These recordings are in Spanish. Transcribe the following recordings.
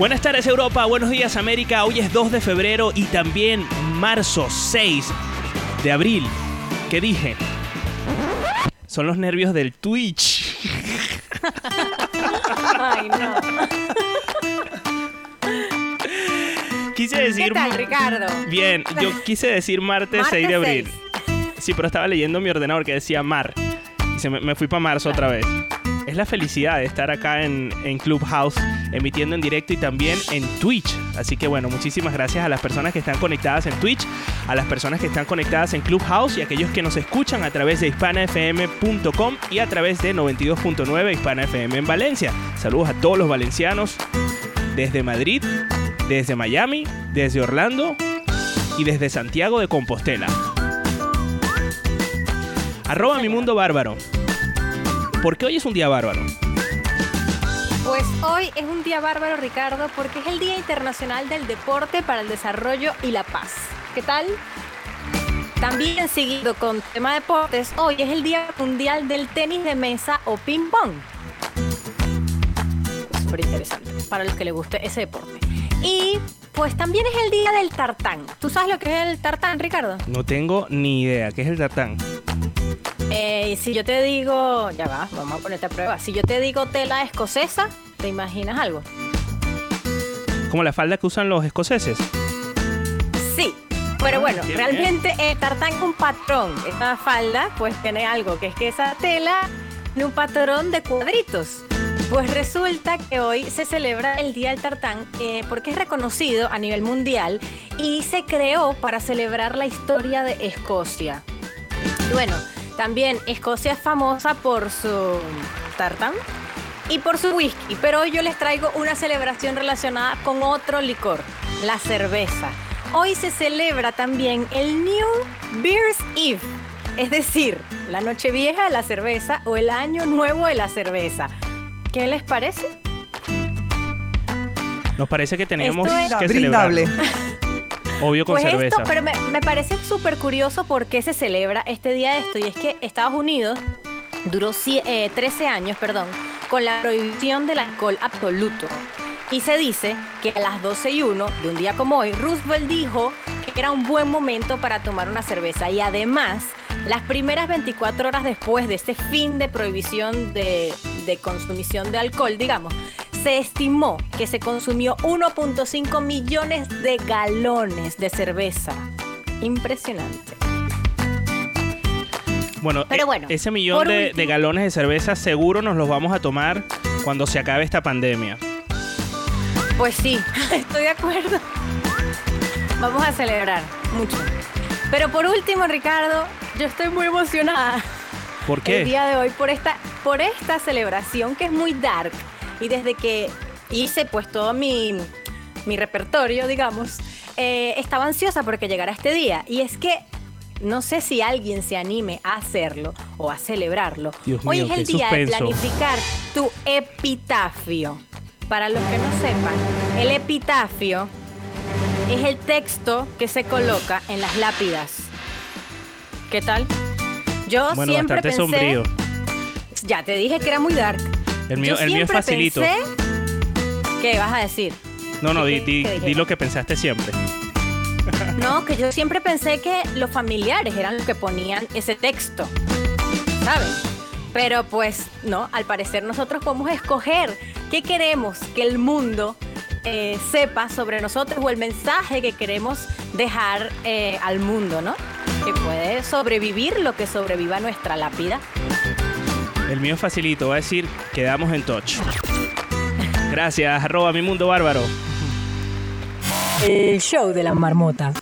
Buenas tardes Europa, buenos días América. Hoy es 2 de febrero y también marzo 6 de abril. ¿Qué dije? Son los nervios del Twitch. Ay, no. Quise decir... ¿Qué tal, Ricardo? Bien, yo quise decir martes, Martes 6 de abril. 6. Sí, pero estaba leyendo mi ordenador que decía mar. Y se me, me fui para marzo otra vez. Es la felicidad de estar acá en, Clubhouse, emitiendo en directo y también en Twitch. Así que bueno, muchísimas gracias a las personas que están conectadas en Twitch, a las personas que están conectadas en Clubhouse y a aquellos que nos escuchan a través de hispanafm.com y a través de 92.9 Hispana FM en Valencia. Saludos a todos los valencianos desde Madrid, desde Miami, desde Orlando y desde Santiago de Compostela. Arroba mi mundo bárbaro. ¿Por qué hoy es un día bárbaro? Pues hoy es un día bárbaro, Ricardo, porque es el Día Internacional del Deporte para el Desarrollo y la Paz. ¿Qué tal? También seguido con tema deportes, hoy es el Día Mundial del Tenis de Mesa o Ping Pong. Súper interesante para los que les guste ese deporte. Y pues también es el Día del Tartán. ¿Tú sabes lo que es el tartán, Ricardo? No tengo ni idea. ¿Qué es el tartán? Eh, si yo te digo, ya va, vamos a ponerte a prueba. Si yo te digo tela escocesa, ¿te imaginas algo? Como la falda que usan los escoceses. Sí. Pero bueno, qué realmente el tartán un patrón. Esta falda pues tiene algo, que es que esa tela tiene un patrón de cuadritos. Pues resulta que hoy se celebra el Día del Tartán eh, porque es reconocido a nivel mundial y se creó para celebrar la historia de Escocia. Y bueno, también Escocia es famosa por su tartán y por su whisky, pero hoy yo les traigo una celebración relacionada con otro licor, la cerveza. Hoy se celebra también el New Beer's Eve, es decir, la noche vieja de la cerveza o el año nuevo de la cerveza. ¿Qué les parece? Nos parece que tenemos Esto es- que Brindable. celebrar. Obvio con Pues cerveza. esto, pero me, me parece súper curioso por qué se celebra este día de esto. Y es que Estados Unidos duró cie- eh, 13 años, perdón, con la prohibición del alcohol absoluto. Y se dice que a las 12 y 1 de un día como hoy, Roosevelt dijo que era un buen momento para tomar una cerveza. Y además, las primeras 24 horas después de este fin de prohibición de, de consumición de alcohol, digamos, se estimó que se consumió 1.5 millones de galones de cerveza. Impresionante. Bueno, Pero e- bueno, ese millón de, de galones de cerveza seguro nos los vamos a tomar cuando se acabe esta pandemia. Pues sí, estoy de acuerdo. Vamos a celebrar mucho. Pero por último, Ricardo, yo estoy muy emocionada ¿Por el qué? día de hoy por esta, por esta celebración que es muy dark. Y desde que hice pues todo mi, mi repertorio, digamos, eh, estaba ansiosa porque llegara este día. Y es que no sé si alguien se anime a hacerlo o a celebrarlo. Dios hoy mío, es el día de planificar tu epitafio. Para los que no sepan, el epitafio es el texto que se coloca en las lápidas. ¿Qué tal? Yo Bueno, siempre pensé, sombrío. ya te dije que era muy dark. El mío, Yo el mío es facilito. pensé- ¿Qué vas a decir? No, no, ¿Qué- di, lo que pensaste siempre. No, que yo siempre pensé que los familiares eran los que ponían ese texto. saben. Pero pues no, al parecer nosotros podemos escoger qué queremos que el mundo eh, sepa sobre nosotros o el mensaje que queremos dejar eh, al mundo, ¿no? Que puede sobrevivir lo que sobreviva nuestra lápida. El mío facilito, va a decir, quedamos en touch. Gracias, arroba mi mundo bárbaro. El show de la marmota.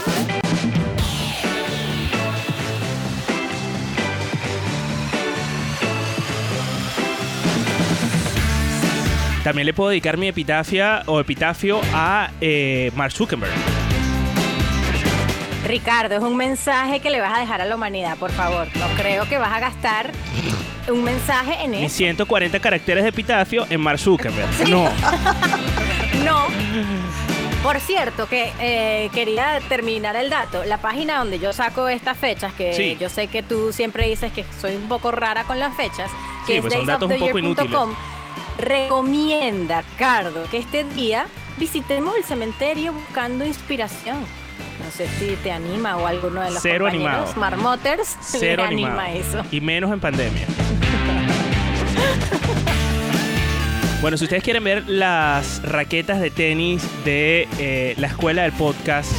También le puedo dedicar mi epitafia o epitafio a eh, Mark Zuckerberg. Ricardo, es un mensaje que le vas a dejar a la humanidad, por favor. No creo que vas a gastar un mensaje en Mis eso. 140 caracteres de epitafio en Mark Zuckerberg. No. No. Por cierto, que eh, quería terminar el dato. La página donde yo saco estas fechas, que Sí. yo sé que tú siempre dices que soy un poco rara con las fechas, Sí, que pues es poco daysoftheyear.com, recomienda, Cardo, que este día visitemos el cementerio buscando inspiración. No sé si te anima o alguno de los Cero compañeros animado. marmoters Cero le animado. anima eso. Y menos en pandemia. Bueno, si ustedes quieren ver las raquetas de tenis de eh, la escuela del podcast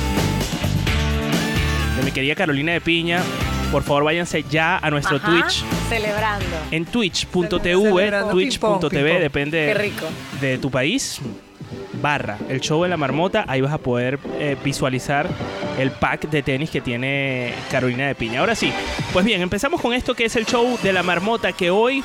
de mi querida Carolina de Piña, por favor váyanse ya a nuestro Ajá, Twitch. Celebrando. En twitch.tv, Celebrando twitch.tv, ping-pong. depende Qué rico. de tu país, barra el show de la marmota, ahí vas a poder eh, visualizar el pack de tenis que tiene Carolina de Piña. Ahora sí, pues bien, empezamos con esto que es el show de la marmota que hoy,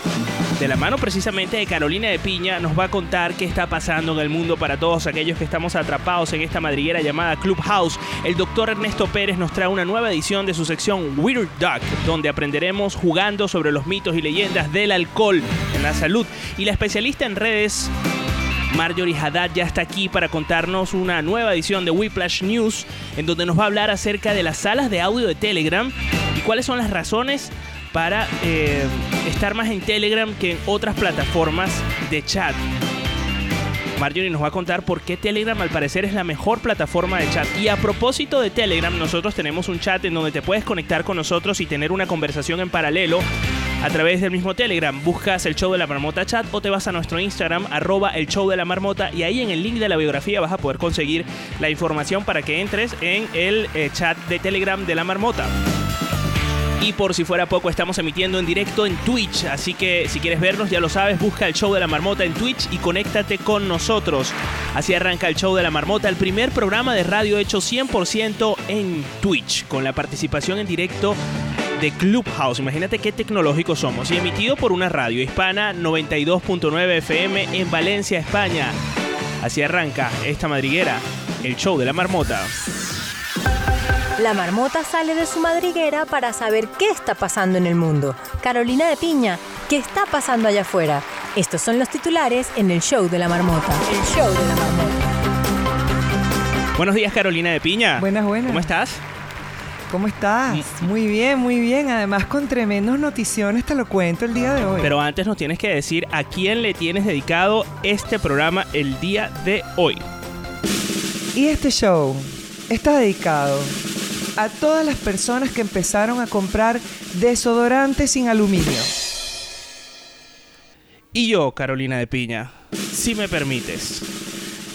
de la mano precisamente de Carolina de Piña, nos va a contar qué está pasando en el mundo para todos aquellos que estamos atrapados en esta madriguera llamada Clubhouse. El doctor Ernesto Pérez nos trae una nueva edición de su sección Weird Duck, donde aprenderemos jugando sobre los mitos y leyendas del alcohol en la salud. Y la especialista en redes Marjorie Haddad ya está aquí para contarnos una nueva edición de Whiplash News, en donde nos va a hablar acerca de las salas de audio de Telegram y cuáles son las razones para eh, estar más en Telegram que en otras plataformas de chat. Marjorie nos va a contar por qué Telegram al parecer es la mejor plataforma de chat. Y a propósito de Telegram, nosotros tenemos un chat en donde te puedes conectar con nosotros y tener una conversación en paralelo a través del mismo Telegram. Buscas el show de la marmota chat o te vas a nuestro Instagram, arroba el show de la marmota, y ahí en el link de la biografía vas a poder conseguir la información para que entres en el eh, chat de Telegram de la marmota. Y por si fuera poco, estamos emitiendo en directo en Twitch. Así que si quieres vernos, ya lo sabes, busca el show de la marmota en Twitch y conéctate con nosotros. Así arranca el show de la marmota, el primer programa de radio hecho 100% en Twitch, con la participación en directo de Clubhouse. Imagínate qué tecnológicos somos. Y emitido por una radio hispana 92.9 FM en Valencia, España. Así arranca esta madriguera, el show de la marmota. La marmota sale de su madriguera para saber qué está pasando en el mundo. Carolina de Piña, ¿qué está pasando allá afuera? Estos son los titulares en el show de la marmota. El show de la marmota. Buenos días, Carolina de Piña. Buenas, buenas. ¿Cómo estás? ¿Cómo estás? Muy bien, muy bien. Además, con tremendos noticiones te lo cuento el día de hoy. Pero antes nos tienes que decir a quién le tienes dedicado este programa el día de hoy. Y este show está dedicado a todas las personas que empezaron a comprar desodorantes sin aluminio. Y yo, Carolina de Piña, si me permites,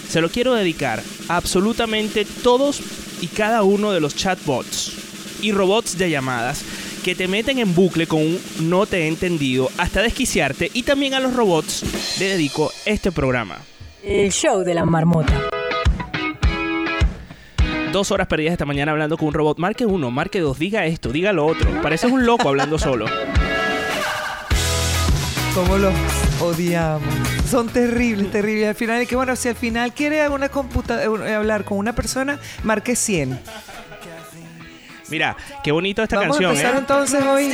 se lo quiero dedicar a absolutamente todos y cada uno de los chatbots y robots de llamadas que te meten en bucle con un no te he entendido hasta desquiciarte y también a los robots le dedico este programa. El show de la marmota. Dos horas perdidas esta mañana hablando con un robot. Marque uno, marque dos, diga esto, diga lo otro. Pareces un loco hablando solo. ¿Cómo los odiamos? Son terribles, terribles. Al final, que bueno, si al final quiere una computa- eh, hablar con una persona, marque 100. Mira, qué bonito esta Vamos canción, a empezar ¿eh? entonces hoy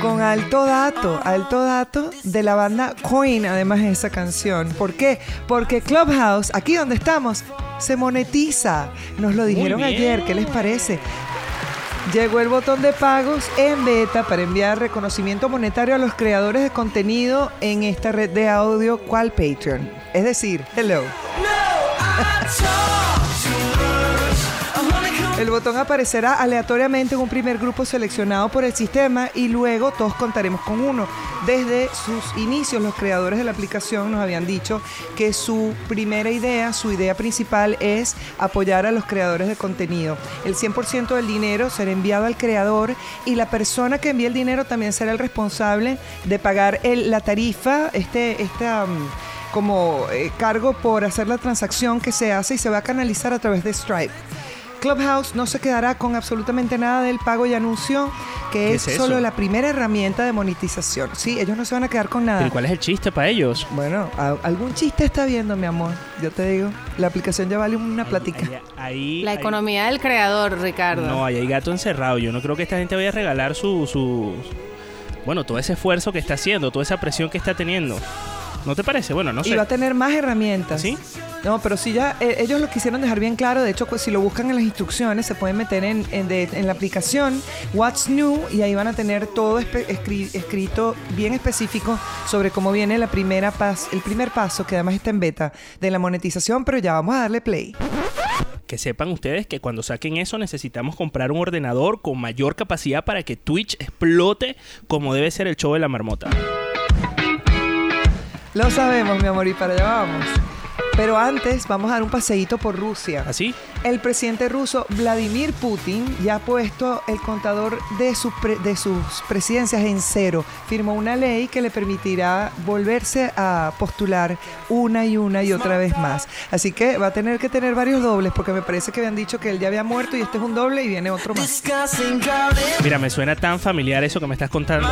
con alto dato, alto dato de la banda Queen, además de esa canción. ¿Por qué? Porque Clubhouse, aquí donde estamos, se monetiza. Nos lo dijeron ayer, ¿qué les parece? Llegó el botón de pagos en beta para enviar reconocimiento monetario a los creadores de contenido en esta red de audio cual Patreon. Es decir, hello. El botón aparecerá aleatoriamente en un primer grupo seleccionado por el sistema y luego todos contaremos con uno. Desde sus inicios, los creadores de la aplicación nos habían dicho que su primera idea, su idea principal es apoyar a los creadores de contenido. El 100% del dinero será enviado al creador y la persona que envía el dinero también será el responsable de pagar el- la tarifa, este, esta mm, como eh, cargo por hacer la transacción que se hace y se va a canalizar a través de Stripe. Clubhouse no se quedará con absolutamente nada del pago y anunció que ¿Qué es, solo la primera herramienta de monetización. Sí, ellos no se van a quedar con nada. ¿Pero cuál es el chiste para ellos? Bueno, algún chiste está viendo, mi amor. Yo te digo, la aplicación ya vale una platica. Ahí, ahí- La ahí- economía del creador, Ricardo. No, ahí hay gato encerrado. Yo no creo que esta gente vaya a regalar su, su... Bueno, todo ese esfuerzo que está haciendo, toda esa presión que está teniendo. ¿No te parece? Bueno, no Y sé. va a tener más herramientas. ¿Sí? No, pero sí ya eh, ellos lo quisieron dejar bien claro. De hecho, pues, si lo buscan en las instrucciones, se pueden meter en, en de- en la aplicación What's New y ahí van a tener todo escri- escrito bien específico sobre cómo viene la primera pas- el primer paso, que además está en beta, de la monetización, pero ya vamos a darle play. Que sepan ustedes que cuando saquen eso necesitamos comprar un ordenador con mayor capacidad para que Twitch explote como debe ser el show de la marmota. Lo sabemos, mi amor, y para allá vamos. Pero antes vamos a dar un paseíto por Rusia. ¿Así? El presidente ruso Vladimir Putin ya ha puesto el contador de, su pre- de sus presidencias en cero. Firmó una ley que le permitirá volverse a postular una y una y otra vez más. Así que va a tener que tener varios dobles porque me parece que habían dicho que él ya había muerto y este es un doble y viene otro más. Mira, me suena tan familiar eso que me estás contando.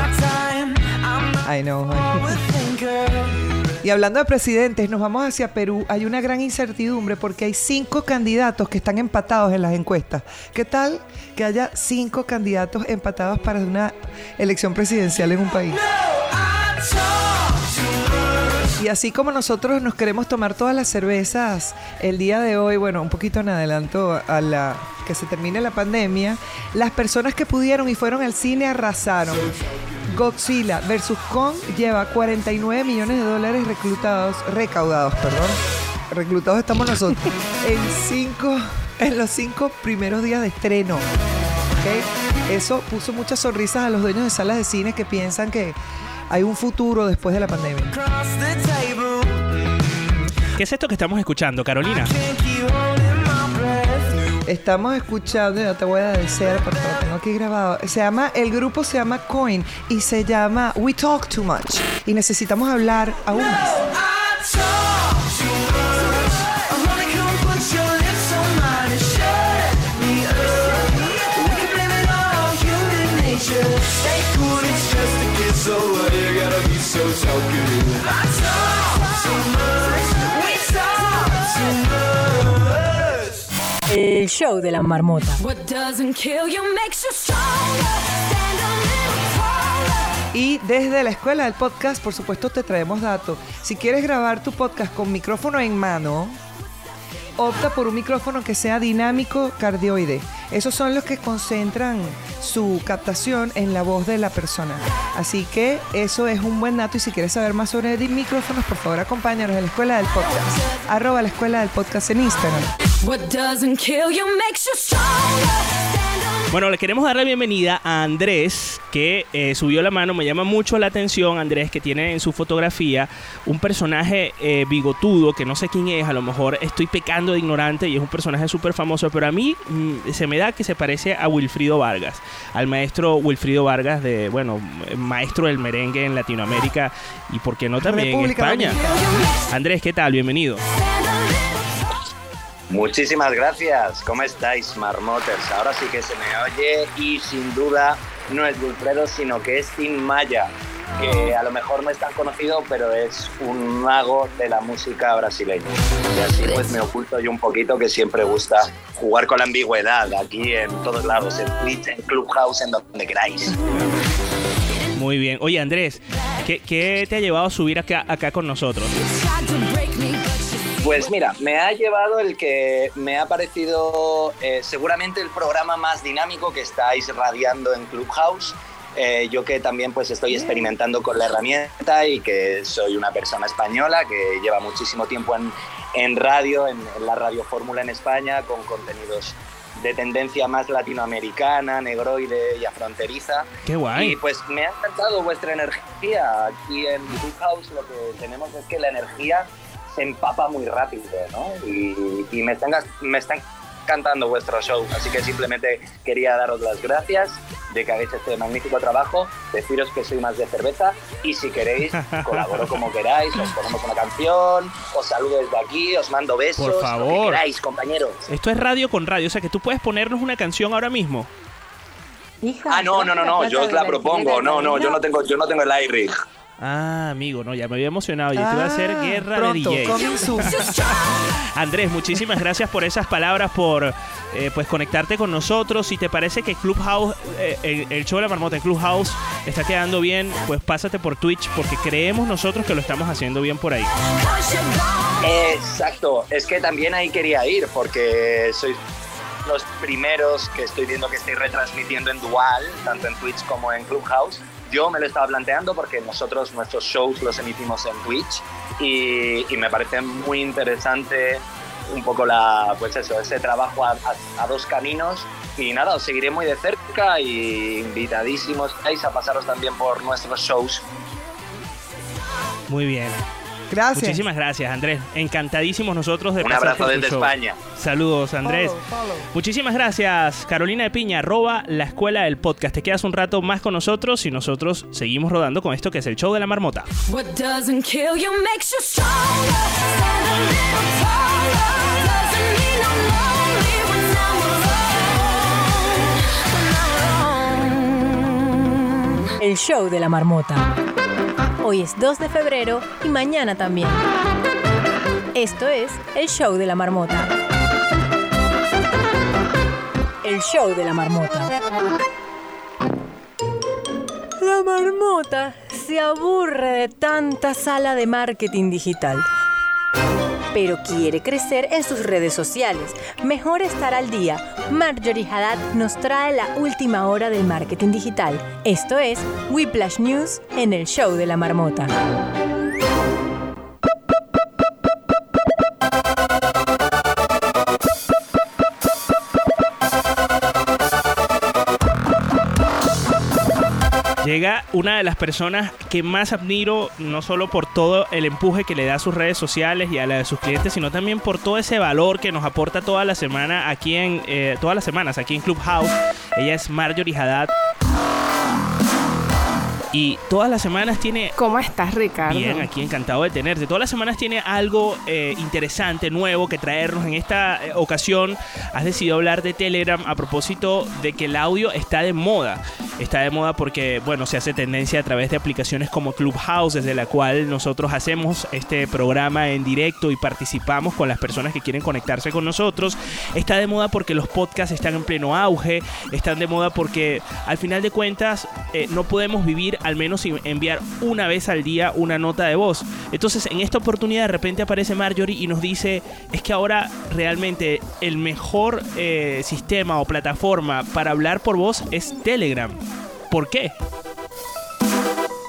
I know. honey. Y hablando de presidentes, nos vamos hacia Perú. Hay una gran incertidumbre porque hay cinco candidatos que están empatados en las encuestas. ¿Qué tal que haya cinco candidatos empatados para una elección presidencial en un país? Y así como nosotros nos queremos tomar todas las cervezas el día de hoy, bueno, un poquito en adelanto a la que se termine la pandemia, las personas que pudieron y fueron al cine arrasaron. Godzilla versus Kong lleva 49 millones de dólares reclutados, recaudados, perdón. Reclutados estamos nosotros. En cinco, en los cinco primeros días de estreno. Eso puso muchas sonrisas a los dueños de salas de cine que piensan que hay un futuro después de la pandemia. ¿Qué es esto que estamos escuchando, Carolina? Estamos escuchando, ya te voy a decir porque lo tengo aquí grabado. Se llama, el grupo se llama Coin y se llama We Talk Too Much. Y necesitamos hablar aún más. Show de la marmota. What doesn't kill you makes you stronger. Stand a little taller. Y desde la escuela del podcast, por supuesto, te traemos datos. Si quieres grabar tu podcast con micrófono en mano, opta por un micrófono que sea dinámico cardioide. Esos son los que concentran su captación en la voz de la persona. Así que eso es un buen dato y si quieres saber más sobre micrófonos, por favor acompáñanos en la escuela del podcast. Arroba la escuela del podcast en Instagram. Bueno, le queremos dar la bienvenida a Andrés, que eh, subió la mano. Me llama mucho la atención, Andrés, que tiene en su fotografía un personaje eh, bigotudo, que no sé quién es, a lo mejor estoy pecando de ignorante y es un personaje súper famoso, pero a mí mm, se me da que se parece a Wilfrido Vargas, al maestro Wilfrido Vargas, de, bueno, maestro del merengue en Latinoamérica y, ¿por qué no también en España? Dominicana. Andrés, ¿qué tal? Bienvenido. Muchísimas gracias. ¿Cómo estáis, Marmoters? Ahora sí que se me oye y sin duda no es Wilfredo, sino que es Tim Maya, que a lo mejor no es tan conocido, pero es un mago de la música brasileña. Y así pues me oculto yo un poquito, que siempre gusta jugar con la ambigüedad aquí en todos lados, en Twitch, en Clubhouse, en donde queráis. Muy bien. Oye, Andrés, ¿qué, te ha llevado a subir acá con nosotros? Pues mira, me ha llevado el que me ha parecido eh, seguramente el programa más dinámico que estáis radiando en Clubhouse. Eh, yo que también pues estoy experimentando con la herramienta y que soy una persona española que lleva muchísimo tiempo en, en radio, en, en la Radio Fórmula en España, con contenidos de tendencia más latinoamericana, negroide y afronteriza. Qué guay. Y pues me ha encantado vuestra energía. Aquí en Clubhouse lo que tenemos es que la energía se empapa muy rápido, ¿no? Y, y me, están, me están encantando vuestro show. Así que simplemente quería daros las gracias de que hagáis este magnífico trabajo. Deciros que soy más de cerveza y si queréis, colaboro como queráis. Os ponemos una canción, os saludo desde aquí, os mando besos. Por Lo favor. que queráis, compañeros. Esto es radio con radio, o sea que tú puedes ponernos una canción ahora mismo. Ah, no, no, no, no, yo os la propongo. No, no, yo no tengo, yo no tengo el iRig. Ah, amigo, no, ya me había emocionado. Yo te iba a hacer Ah, guerra pronto, de DJ. coming soon. Andrés, muchísimas gracias por esas palabras, por eh, pues conectarte con nosotros. Si te parece que Clubhouse, eh, el, el show de la marmota en Clubhouse está quedando bien, pues pásate por Twitch porque creemos nosotros que lo estamos haciendo bien por ahí. Exacto, es que también ahí quería ir porque sois los primeros que estoy viendo que estáis retransmitiendo en dual, tanto en Twitch como en Clubhouse. Yo me lo estaba planteando porque nosotros nuestros shows los emitimos en Twitch y, me parece muy interesante un poco la, pues eso, ese trabajo a, dos caminos y nada, os seguiré muy de cerca y invitadísimos a pasaros también por nuestros shows. Muy bien. Gracias. Muchísimas gracias, Andrés. Encantadísimos nosotros de Un abrazo desde show. España. Saludos, Andrés. Follow, follow. Muchísimas gracias, Carolina de Piña, arroba la escuela del podcast. Te quedas un rato más con nosotros y nosotros seguimos rodando con esto que es el show de la marmota. What doesn't kill you makes you stronger. Stand a little taller. Doesn't mean I'm lonely when I'm alone. When I'm alone. El show de la marmota. Hoy es 2 de febrero y mañana también. Esto es el show de la marmota. El show de la marmota. La marmota se aburre de tanta sala de marketing digital. Pero quiere crecer en sus redes sociales. Mejor estar al día. Marjorie Haddad nos trae la última hora del marketing digital. Esto es Whiplash News en el show de la marmota. Llega una de las personas que más admiro, no solo por todo el empuje que le da a sus redes sociales y a la de sus clientes, sino también por todo ese valor que nos aporta toda la semana aquí en, eh, todas las semanas aquí en Clubhouse. Ella es Marjorie Haddad. Y todas las semanas tiene ¿Cómo estás, Ricardo? Bien, aquí encantado de tenerte. Todas las semanas tiene algo eh, interesante, nuevo que traernos. En esta eh, ocasión has decidido hablar de Telegram a propósito de que el audio está de moda. Está de moda porque, bueno, se hace tendencia a través de aplicaciones como Clubhouse, desde la cual nosotros hacemos este programa en directo y participamos con las personas que quieren conectarse con nosotros. Está de moda porque los podcasts están en pleno auge. Están de moda porque, al final de cuentas, eh, no podemos vivir al menos sin enviar una vez al día una nota de voz. Entonces, en esta oportunidad de repente aparece Marjorie y nos dice, es que ahora realmente el mejor eh, sistema o plataforma para hablar por voz es Telegram. ¿Por qué?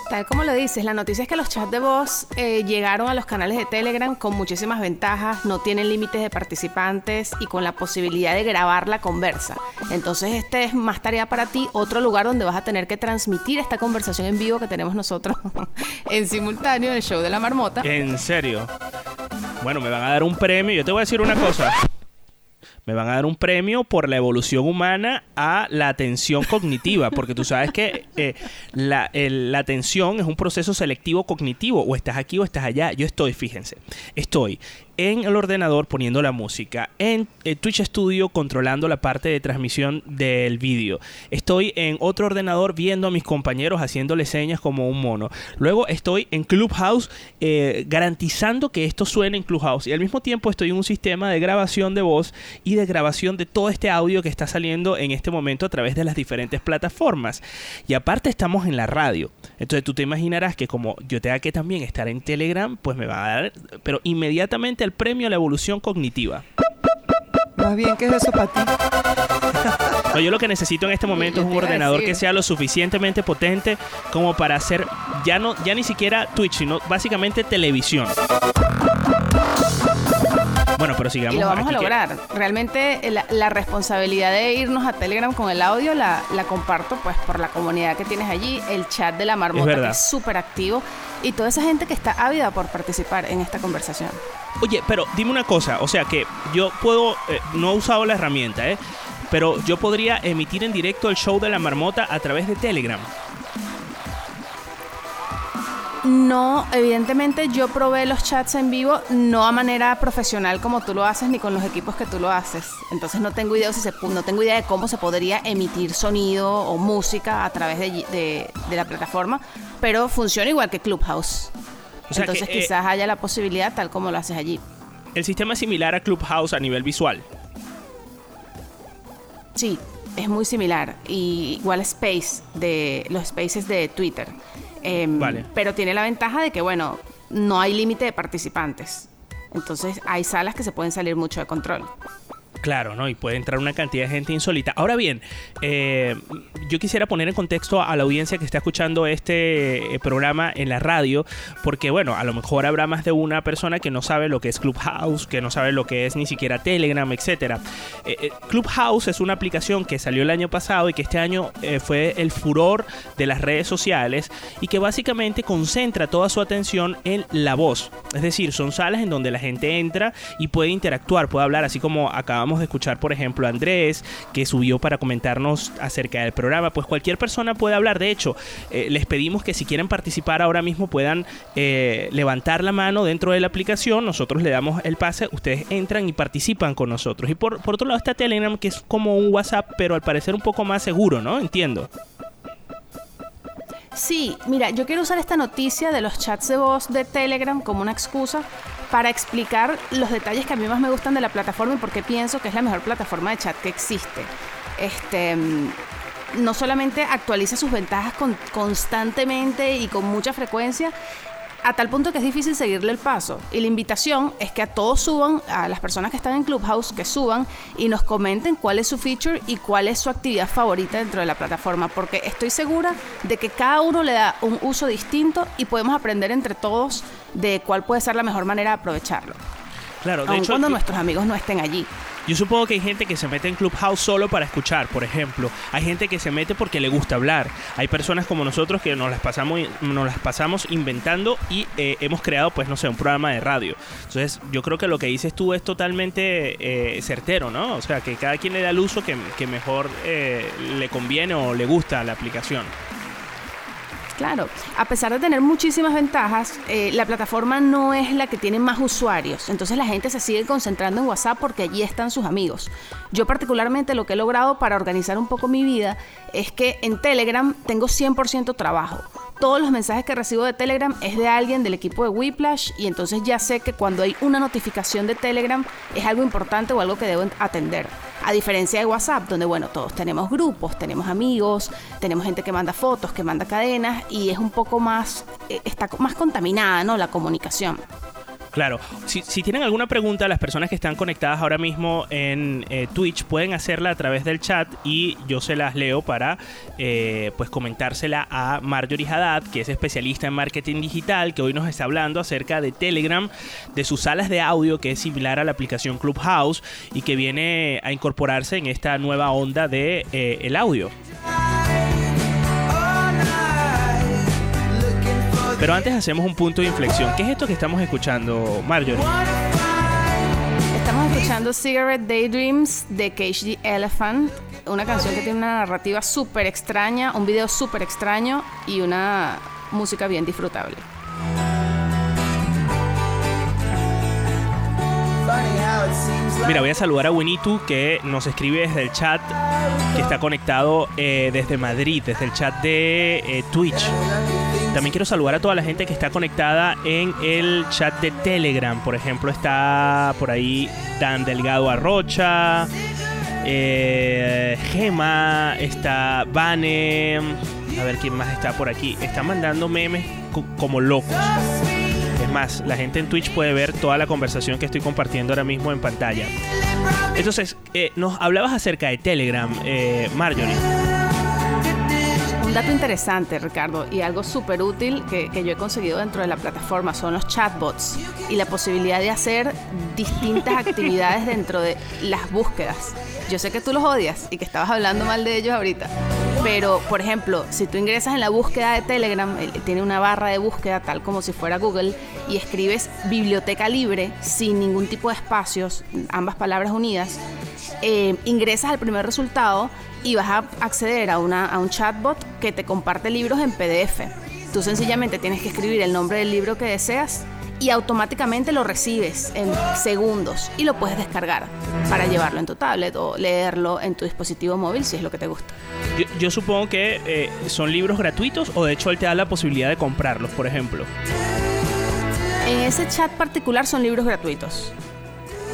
Tal como lo dices, la noticia es que los chats de voz eh, llegaron a los canales de Telegram con muchísimas ventajas, no tienen límites de participantes y con la posibilidad de grabar la conversa. Entonces este es más tarea para ti, otro lugar donde vas a tener que transmitir esta conversación en vivo que tenemos nosotros en simultáneo en el show de la marmota. En serio. Bueno, me van a dar un premio. Yo te voy a decir una cosa. Me van a dar un premio por la evolución humana a la atención cognitiva, porque tú sabes que eh, la, la atención es un proceso selectivo cognitivo, o estás aquí o estás allá. Yo estoy, fíjense, estoy en el ordenador poniendo la música, en eh, Twitch Studio controlando la parte de transmisión del vídeo, estoy en otro ordenador viendo a mis compañeros haciéndole señas como un mono, luego estoy en Clubhouse eh, garantizando que esto suene en Clubhouse y al mismo tiempo estoy en un sistema de grabación de voz y de grabación de todo este audio que está saliendo en este momento a través de las diferentes plataformas. Y aparte estamos en la radio. Entonces tú te imaginarás que como yo tenga que también estar en Telegram, pues me va a dar, pero inmediatamente el premio a la evolución cognitiva. Más bien, ¿qué es eso para ti? No, yo lo que necesito en este momento es un ordenador que sea lo suficientemente potente como para hacer ya no ya ni siquiera Twitch, sino básicamente televisión. Y lo vamos a que- lograr. Realmente eh, la, la responsabilidad de irnos a Telegram con el audio la, la comparto pues por la comunidad que tienes allí, el chat de la marmota verdad. que es súper activo y toda esa gente que está ávida por participar en esta conversación. Oye, pero dime una cosa, o sea que yo puedo, eh, no he usado la herramienta, ¿eh? Pero yo podría emitir en directo el show de la marmota a través de Telegram. No, evidentemente yo probé los chats en vivo, no a manera profesional como tú lo haces ni con los equipos que tú lo haces. Entonces no tengo idea si se, no tengo idea de cómo se podría emitir sonido o música a través de, de- de la plataforma, pero funciona igual que Clubhouse. O sea que, Entonces eh, quizás haya la posibilidad tal como lo haces allí. El sistema es similar a Clubhouse a nivel visual. Sí, es muy similar. Y igual Space, de los spaces de Twitter. Vale. Pero tiene la ventaja de que, bueno, no hay límite de participantes. Entonces hay salas que se pueden salir mucho de control. Claro, ¿no? Y puede entrar una cantidad de gente insólita. Ahora bien, eh, yo quisiera poner en contexto a la audiencia que está escuchando este eh, programa en la radio, porque bueno, a lo mejor habrá más de una persona que no sabe lo que es Clubhouse, que no sabe lo que es ni siquiera Telegram, etcétera. Eh, Clubhouse es una aplicación que salió el año pasado y que este año fue el furor de las redes sociales y que básicamente concentra toda su atención en la voz. Es decir, son salas en donde la gente entra y puede interactuar, puede hablar, así como acabamos de escuchar, por ejemplo, a Andrés, que subió para comentarnos acerca del programa. Pues cualquier persona puede hablar. De hecho, eh, les pedimos que si quieren participar ahora mismo puedan eh, levantar la mano dentro de la aplicación. Nosotros le damos el pase, ustedes entran y participan con nosotros. Y por, por otro lado está Telegram, que es como un WhatsApp, pero al parecer un poco más seguro, ¿no? Entiendo. Sí, mira, yo quiero usar esta noticia de los chats de voz de Telegram como una excusa para explicar los detalles que a mí más me gustan de la plataforma y por qué pienso que es la mejor plataforma de chat que existe. Este, mm, no solamente actualiza sus ventajas con- constantemente y con mucha frecuencia, a tal punto que es difícil seguirle el paso. Y la invitación es que a todos suban, a las personas que están en Clubhouse, que suban y nos comenten cuál es su feature y cuál es su actividad favorita dentro de la plataforma, porque estoy segura de que cada uno le da un uso distinto y podemos aprender entre todos de cuál puede ser la mejor manera de aprovecharlo, Claro, de aun hecho, cuando nuestros amigos no estén allí. Yo supongo que hay gente que se mete en Clubhouse solo para escuchar, por ejemplo. Hay gente que se mete porque le gusta hablar. Hay personas como nosotros que nos las pasamos, nos las pasamos inventando y eh, hemos creado, pues, no sé, un programa de radio. Entonces, yo creo que lo que dices tú es totalmente eh, certero, ¿no? O sea, que cada quien le da el uso que, que mejor eh, le conviene o le gusta la aplicación. Claro, a pesar de tener muchísimas ventajas, eh, la plataforma no es la que tiene más usuarios. Entonces la gente se sigue concentrando en WhatsApp porque allí están sus amigos. Yo particularmente lo que he logrado para organizar un poco mi vida es que en Telegram tengo 100% trabajo. Todos los mensajes que recibo de Telegram es de alguien del equipo de Whiplash y entonces ya sé que cuando hay una notificación de Telegram es algo importante o algo que debo atender. A diferencia de WhatsApp, donde bueno, todos tenemos grupos, tenemos amigos, tenemos gente que manda fotos, que manda cadenas y es un poco más, eh, está más contaminada, ¿no? La comunicación. Claro, si, si tienen alguna pregunta, las personas que están conectadas ahora mismo en eh, Twitch pueden hacerla a través del chat y yo se las leo para eh, pues comentársela a Marjorie Haddad, que es especialista en marketing digital, que hoy nos está hablando acerca de Telegram, de sus salas de audio, que es similar a la aplicación Clubhouse y que viene a incorporarse en esta nueva onda de eh, el audio. Pero antes hacemos un punto de inflexión. ¿Qué es esto que estamos escuchando, Marjorie? Estamos escuchando Cigarette Daydreams de Cage the Elephant, una canción que tiene una narrativa súper extraña, un video súper extraño y una música bien disfrutable. Mira, voy a saludar a Winitu que nos escribe desde el chat que está conectado eh, desde Madrid, desde el chat de eh, Twitch. También quiero saludar a toda la gente que está conectada en el chat de Telegram. Por ejemplo, está por ahí Dan Delgado Arrocha, eh, Gema, está Vane. A ver quién más está por aquí. Están mandando memes co- como locos. Es más, la gente en Twitch puede ver toda la conversación que estoy compartiendo ahora mismo en pantalla. Entonces, eh, nos hablabas acerca de Telegram, eh, Marjorie. Dato interesante, Ricardo, y algo súper útil que, que yo he conseguido dentro de la plataforma son los chatbots y la posibilidad de hacer distintas actividades dentro de las búsquedas. Yo sé que tú los odias y que estabas hablando mal de ellos ahorita, pero por ejemplo, si tú ingresas en la búsqueda de Telegram, tiene una barra de búsqueda tal como si fuera Google, y escribes biblioteca libre sin ningún tipo de espacios, ambas palabras unidas, eh, ingresas al primer resultado y vas a acceder a, una, a un chatbot que te comparte libros en PDF. Tú sencillamente tienes que escribir el nombre del libro que deseas y automáticamente lo recibes en segundos y lo puedes descargar para llevarlo en tu tablet o leerlo en tu dispositivo móvil si es lo que te gusta. Yo, yo supongo que eh, son libros gratuitos o de hecho él te da la posibilidad de comprarlos, por ejemplo. En ese chat particular son libros gratuitos.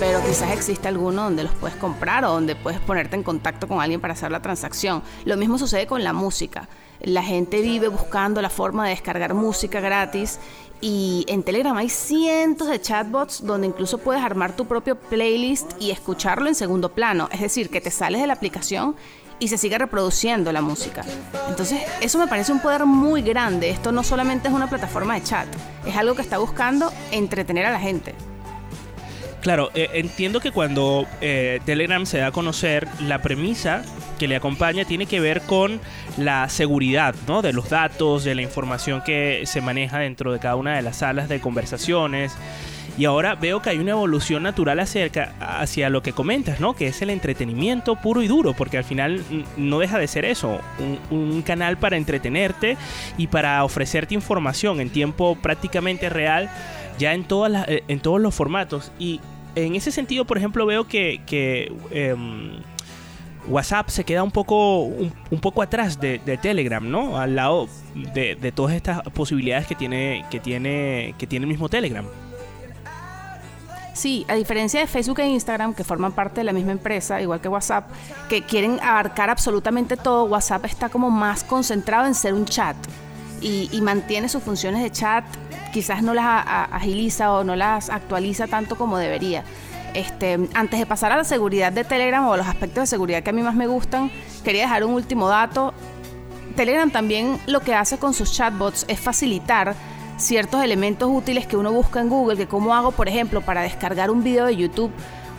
Pero quizás existe alguno donde los puedes comprar o donde puedes ponerte en contacto con alguien para hacer la transacción. Lo mismo sucede con la música. La gente vive buscando la forma de descargar música gratis y en Telegram hay cientos de chatbots donde incluso puedes armar tu propio playlist y escucharlo en segundo plano. Es decir, que te sales de la aplicación y se sigue reproduciendo la música. Entonces, eso me parece un poder muy grande. Esto no solamente es una plataforma de chat, es algo que está buscando entretener a la gente. Claro, eh, entiendo que cuando eh, Telegram se da a conocer, la premisa que le acompaña tiene que ver con la seguridad ¿no? de los datos, de la información que se maneja dentro de cada una de las salas de conversaciones. Y ahora veo que hay una evolución natural acerca, hacia lo que comentas, ¿no? Que es el entretenimiento puro y duro, porque al final no deja de ser eso, un, canal para entretenerte y para ofrecerte información en tiempo prácticamente real, ya en, eh, en todos los formatos. Y en ese sentido, por ejemplo, veo que, em, WhatsApp se queda un poco, un, poco atrás de, Telegram, ¿no? Al lado de, todas estas posibilidades que tiene, que tiene, que tiene el mismo Telegram. Sí, a diferencia de Facebook e Instagram, que forman parte de la misma empresa, igual que WhatsApp, que quieren abarcar absolutamente todo, WhatsApp está como más concentrado en ser un chat y mantiene sus funciones de chat, quizás no las agiliza o no las actualiza tanto como debería. Este, antes de pasar a la seguridad de Telegram o a los aspectos de seguridad que a mí más me gustan, quería dejar un último dato. Telegram también lo que hace con sus chatbots es facilitar ciertos elementos útiles que uno busca en Google, que como hago, por ejemplo, para descargar un video de YouTube,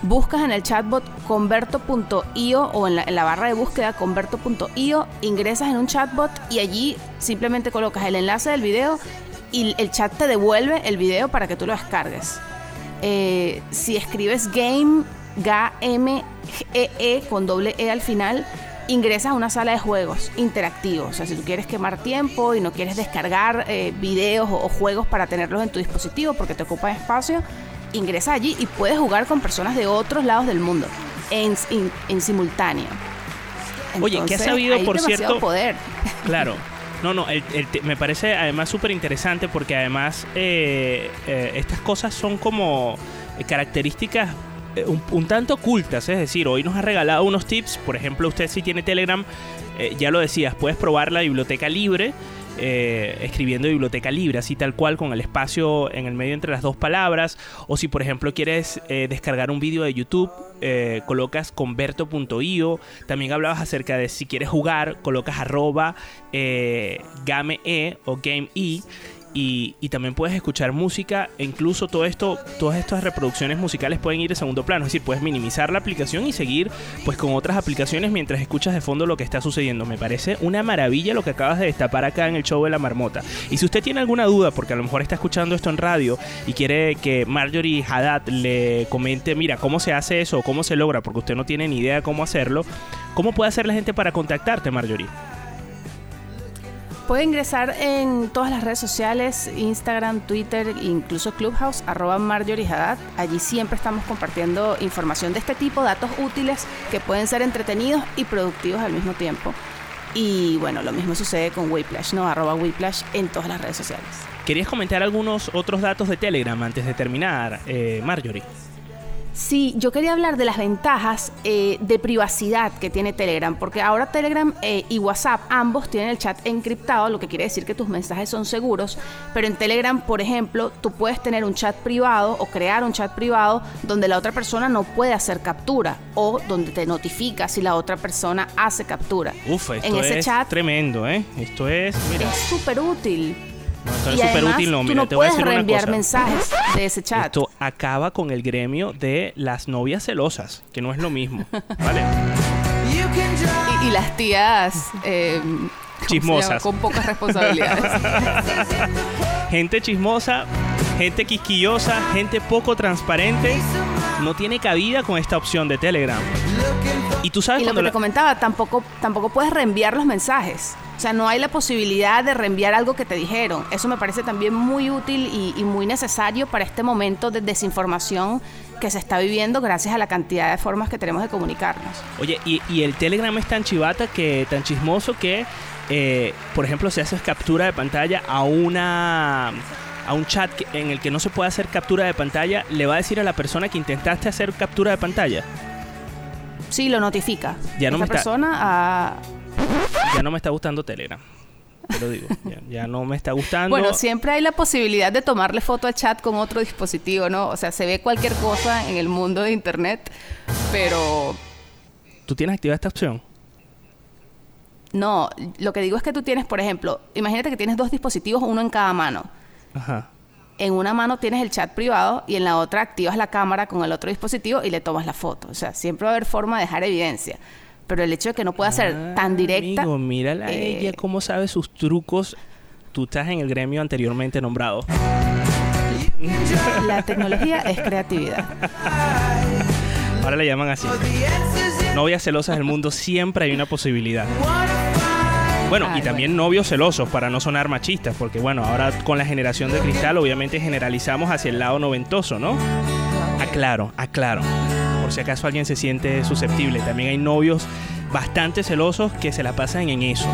buscas en el chatbot converto.io o en la, en la barra de búsqueda converto.io, ingresas en un chatbot y allí simplemente colocas el enlace del video y el chat te devuelve el video para que tú lo descargues. Eh, si escribes game, G-A-M-E-E con doble E al final, ingresas a una sala de juegos interactivos. O sea, si tú quieres quemar tiempo y no quieres descargar eh, videos o, o juegos para tenerlos en tu dispositivo porque te ocupan espacio, ingresa allí y puedes jugar con personas de otros lados del mundo en, en- en simultáneo. Oye, ¿qué has Entonces, sabido, hay por cierto? poder. Claro. No, no, el- el me parece además súper interesante porque además eh, eh, estas cosas son como eh, características eh, un, tanto ocultas. Es decir, hoy nos ha regalado unos tips. Por ejemplo, usted si tiene Telegram, ya lo decías, puedes probar la biblioteca libre. Eh, escribiendo biblioteca libre, así tal cual, con el espacio en el medio entre las dos palabras. O si, por ejemplo, quieres eh, descargar un vídeo de YouTube, eh, colocas converto.io. También hablabas acerca de si quieres jugar, colocas arroba game e o game e. Y, también puedes escuchar música e incluso todas estas reproducciones musicales pueden ir en segundo plano, es decir, puedes minimizar la aplicación y seguir pues con otras aplicaciones mientras escuchas de fondo lo que está sucediendo. Me parece una maravilla lo que acabas de destapar acá en el show de la marmota. Y si usted tiene alguna duda, porque a lo mejor está escuchando esto en radio y quiere que Marjorie Haddad le comente, mira, cómo se hace eso cómo se logra, porque usted no tiene ni idea de cómo hacerlo, ¿cómo puede hacer la gente para contactarte, Marjorie? Puede ingresar en todas las redes sociales, Instagram, Twitter, incluso Clubhouse, arroba Marjorie Haddad. Allí siempre estamos compartiendo información de este tipo, datos útiles que pueden ser entretenidos y productivos al mismo tiempo. Y bueno, lo mismo sucede con Whiplash, ¿no? Arroba Whiplash en todas las redes sociales. ¿Querías comentar algunos otros datos de Telegram antes de terminar, eh, Marjorie? Sí, yo quería hablar de las ventajas eh, de privacidad que tiene Telegram, porque ahora Telegram eh, y WhatsApp ambos tienen el chat encriptado, lo que quiere decir que tus mensajes son seguros, pero en Telegram, por ejemplo, tú puedes tener un chat privado o crear un chat privado donde la otra persona no puede hacer captura o donde te notifica si la otra persona hace captura. Uf, esto en ese es chat tremendo, ¿eh? Esto es, mira, es súper útil. No, esto es y súper útil, no, tú mira, no te voy a puedes decir una reenviar cosa. mensajes de ese chat. Esto acaba con el gremio de las novias celosas, que no es lo mismo, ¿vale? Y, y las tías eh, ¿cómo se Chismosas. con pocas responsabilidades. Gente chismosa, gente quisquillosa, gente poco transparente, no tiene cabida con esta opción de Telegram. Y tú sabes y lo cuando que te la- comentaba, tampoco, tampoco puedes reenviar los mensajes. O sea, no hay la posibilidad de reenviar algo que te dijeron. Eso me parece también muy útil y, y muy necesario para este momento de desinformación que se está viviendo gracias a la cantidad de formas que tenemos de comunicarnos. Oye, y, y el Telegram es tan chivata que, tan chismoso que, eh, por ejemplo, si haces captura de pantalla a una a un chat que- en el que no se puede hacer captura de pantalla, le va a decir a la persona que intentaste hacer captura de pantalla. Sí, lo notifica. Ya no Esta me está- persona a... Ya no me está gustando Telegram. Te lo digo. Ya, ya no me está gustando. Bueno, siempre hay la posibilidad de tomarle foto al chat con otro dispositivo, ¿no? O sea, se ve cualquier cosa en el mundo de Internet, pero ¿Tú tienes activada esta opción? no, lo que digo es que tú tienes, por ejemplo, imagínate que tienes dos dispositivos, uno en cada mano. Ajá. En una mano tienes el chat privado y en la otra activas la cámara con el otro dispositivo y le tomas la foto. O sea, siempre va a haber forma de dejar evidencia. Pero el hecho de que no pueda ser tan directa... Ah, Amigo, mírala eh, ella cómo sabe sus trucos. Tú estás en el gremio anteriormente nombrado. La tecnología es creatividad. Ahora le llaman así. Novias celosas del mundo siempre hay una posibilidad. Bueno, y también novios celosos, para no sonar machistas, porque bueno, ahora con la generación de cristal obviamente generalizamos hacia el lado noventoso, ¿no? Aclaro, aclaro. Por si acaso alguien se siente susceptible. También hay novios bastante celosos que se la pasan en eso.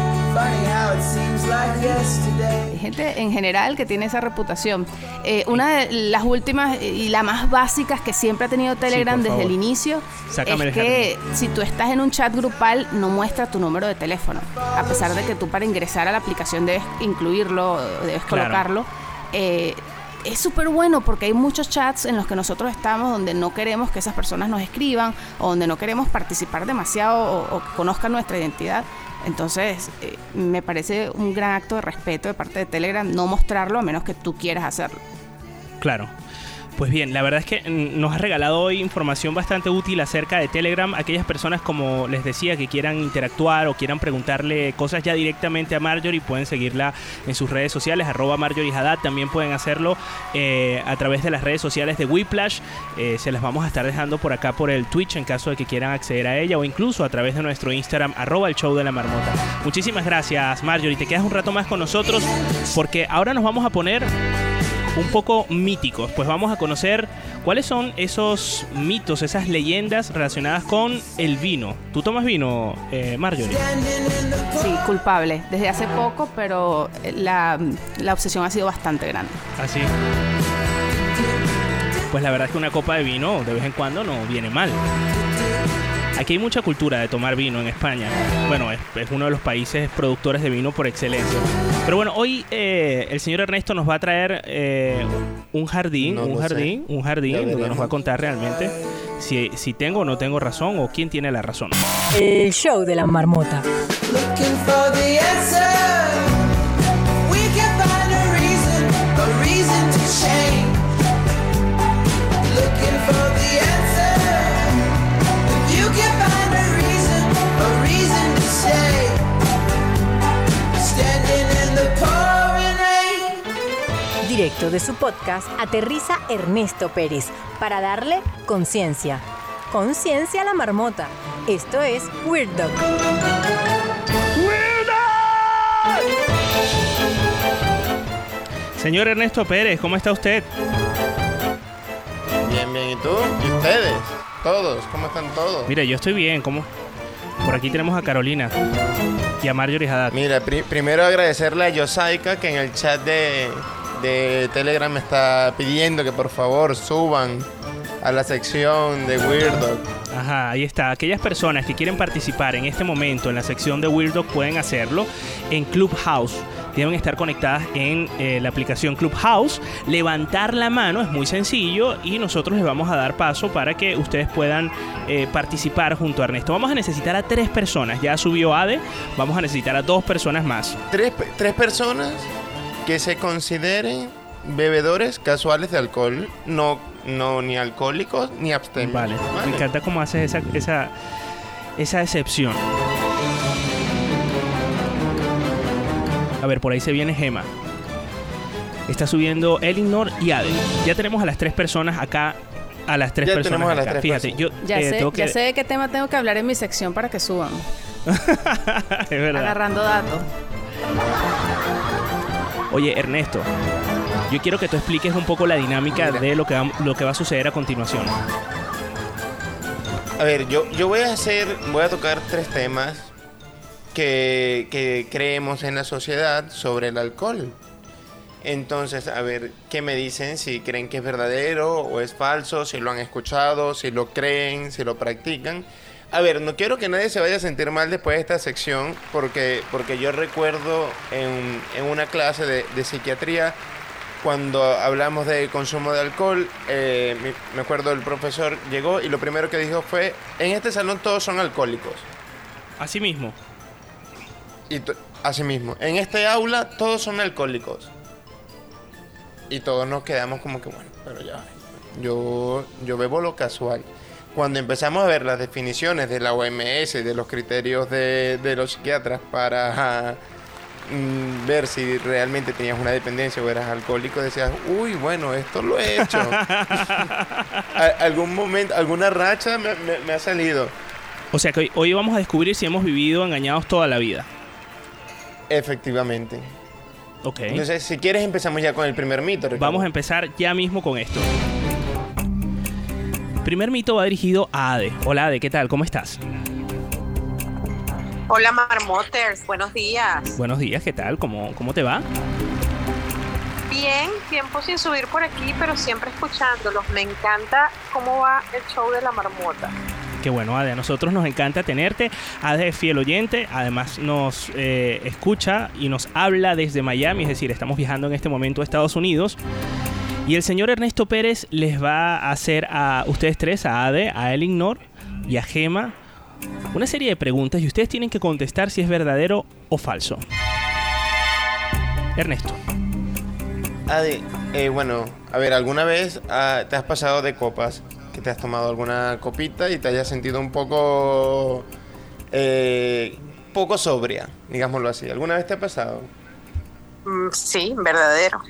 Gente en general que tiene esa reputación. Eh, una de las últimas y la más básicas que siempre ha tenido Telegram desde el inicio Sácame es el que si tú estás en un chat grupal no muestra tu número de teléfono. A pesar de que tú para ingresar a la aplicación debes incluirlo, debes Claro. colocarlo. Eh, es súper bueno porque hay muchos chats en los que nosotros estamos donde no queremos que esas personas nos escriban o donde no queremos participar demasiado o, que conozcan nuestra identidad. Entonces, eh, me parece un gran acto de respeto de parte de Telegram no mostrarlo a menos que tú quieras hacerlo. Claro. Pues bien, la verdad es que mm, nos has regalado hoy información bastante útil acerca de Telegram. Aquellas personas, como les decía, que quieran interactuar o quieran preguntarle cosas ya directamente a Marjorie, pueden seguirla en sus redes sociales, arroba Marjorie Haddad. También pueden hacerlo eh, a través de las redes sociales de Whiplash. Eh, se las vamos a estar dejando por acá por el Twitch en caso de que quieran acceder a ella o incluso a través de nuestro Instagram, arroba el show de la marmota. Muchísimas gracias, Marjorie. Te quedas un rato más con nosotros porque ahora nos vamos a poner un poco míticos, pues vamos a conocer cuáles son esos mitos, esas leyendas relacionadas con el vino. ¿Tú tomas vino, eh, Marjorie? Sí, culpable. Desde hace poco, pero eh, la, la obsesión ha sido bastante grande. Así. Pues la verdad es que una copa de vino de vez en cuando no viene mal. Aquí hay mucha cultura de tomar vino en España. Bueno, es, es uno de los países productores de vino por excelencia. Pero bueno, hoy eh, el señor Ernesto nos va a traer eh, un jardín, No un jardín, un jardín, donde nos va a contar realmente si, si tengo o no tengo razón o quién tiene la razón. El show de la marmota. Directo de su podcast, aterriza Ernesto Pérez para darle conciencia. Conciencia a la marmota. Esto es Weird Dog. Señor Ernesto Pérez, ¿cómo está usted? Bien, bien. ¿Y tú? ¿Y ustedes? Todos. ¿Cómo están todos? Mira, yo estoy bien, ¿cómo? Por aquí tenemos a Carolina y a Marjorie Haddad. Mira, pri- primero agradecerle a Yosaika que en el chat de, de Telegram me está pidiendo que por favor suban a la sección de Weirdo. Ajá, ahí está. Aquellas personas que quieren participar en este momento en la sección de Weird Dog pueden hacerlo en Clubhouse. Deben estar conectadas en eh, la aplicación Clubhouse. Levantar la mano es muy sencillo y nosotros les vamos a dar paso para que ustedes puedan eh, participar junto a Ernesto. Vamos a necesitar a tres personas. Ya subió Ade. Vamos a necesitar a dos personas más. Tres, tres personas que se consideren bebedores casuales de alcohol, no, no ni alcohólicos ni abstemios. Vale. Me encanta cómo haces esa, esa, esa excepción. A ver, por ahí se viene Gema. Está subiendo Elinor y Ade. Ya tenemos a las tres personas acá. A las tres Ya personas tenemos a las acá. tres Fíjate, yo Ya, eh, sé, tengo ya sé de qué tema tengo que hablar en mi sección para que suban. es verdad. Agarrando datos. Oye, Ernesto, yo quiero que tú expliques un poco la dinámica de lo que va, lo que va a suceder a continuación. A ver, yo, yo voy a hacer, voy a tocar tres temas que, que creemos en la sociedad sobre el alcohol. Entonces, a ver, ¿qué me dicen? Si creen que es verdadero o es falso, si lo han escuchado, si lo creen, si lo practican. A ver, no quiero que nadie se vaya a sentir mal después de esta sección, porque, porque yo recuerdo en, en una clase de, de psiquiatría, cuando hablamos de consumo de alcohol, eh, me acuerdo el profesor llegó y lo primero que dijo fue, en este salón todos son alcohólicos. Así mismo. Y así mismo, en este aula todos son alcohólicos. Y todos nos quedamos como que, bueno, pero ya, yo, yo bebo lo casual. Cuando empezamos a ver las definiciones de la OMS de los criterios de, de los psiquiatras para mm, ver si realmente tenías una dependencia o eras alcohólico, decías, uy, bueno, esto lo he hecho. Algún momento, alguna racha me, me- me ha salido. O sea que hoy, hoy vamos a descubrir si hemos vivido engañados toda la vida. Efectivamente. Ok. Entonces, si quieres, empezamos ya con el primer mito. Ricardo. Vamos a empezar ya mismo con esto. Primer mito va dirigido a Ade. Hola Ade, ¿qué tal? ¿Cómo estás? Hola Marmoters, buenos días. Buenos días, ¿qué tal? ¿Cómo, cómo te va? Bien, tiempo sin subir por aquí, pero siempre escuchándolos. Me encanta cómo va el show de la marmota. Qué bueno, Ade, a nosotros nos encanta tenerte. Ade es fiel oyente, además nos eh, escucha y nos habla desde Miami, es decir, estamos viajando en este momento a Estados Unidos. Y el señor Ernesto Pérez les va a hacer a ustedes tres, a Ade, a Elinor y a Gema, una serie de preguntas y ustedes tienen que contestar si es verdadero o falso. Ernesto. Adi, eh, bueno, a ver, ¿alguna vez ah, te has pasado de copas? Que te has tomado alguna copita y te hayas sentido un poco... eh, poco sobria, digámoslo así. ¿Alguna vez te ha pasado? Mm, sí, verdadero.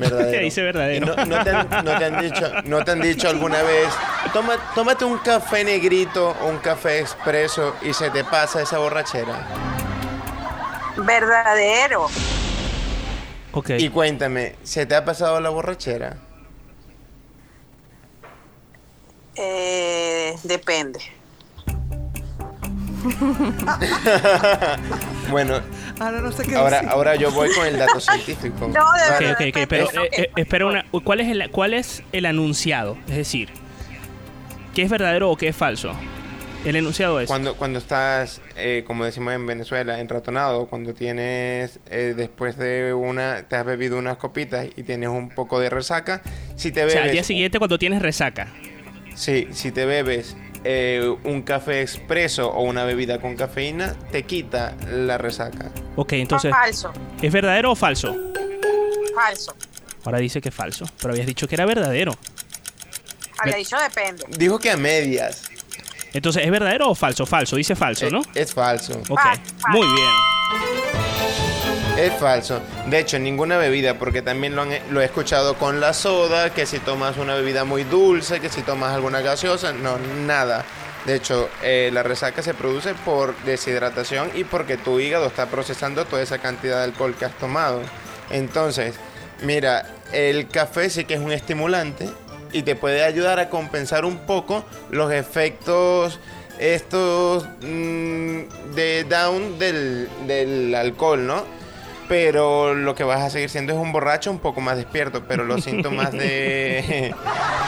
Verdadero. Dice verdadero. Y No, no te han, no te han dicho, no te han dicho alguna vez, "Toma- tómate un café negrito o un café expreso y se te pasa esa borrachera. Verdadero. Ok. Y cuéntame, ¿se te ha pasado la borrachera? Eh, depende. Bueno, Ahora no sé qué ahora, decir. ahora yo voy con el dato científico. No, de verdad. pero eh, eh, espera una, ¿cuál es, el, ¿cuál es el anunciado? Es decir, ¿qué es verdadero o qué es falso? El enunciado es... Cuando, cuando estás, eh, como decimos en Venezuela, enratonado, cuando tienes, eh, después de una, te has bebido unas copitas y tienes un poco de resaca, si te o bebes, sea, al día siguiente cuando tienes resaca. sí, si te bebes eh, un café expreso o una bebida con cafeína, te quita la resaca. Ok, entonces, Falso. ¿es verdadero o falso? Falso. Ahora dice que es falso, pero habías dicho que era verdadero. Había dicho depende. Dijo que a medias. Entonces, ¿es verdadero o falso? Falso, dice falso, Eh, ¿no? Es falso. Ok, Falso. muy bien. Es falso. De hecho, ninguna bebida, porque también lo, he escuchado con la soda, que si tomas una bebida muy dulce, que si tomas alguna gaseosa, no, nada. De hecho, eh, la resaca se produce por deshidratación y porque tu hígado está procesando toda esa cantidad de alcohol que has tomado. Entonces, mira, el café sí que es un estimulante y te puede ayudar a compensar un poco los efectos estos mm, de down del, del alcohol, ¿no? Pero lo que vas a seguir siendo es un borracho un poco más despierto, pero los síntomas de,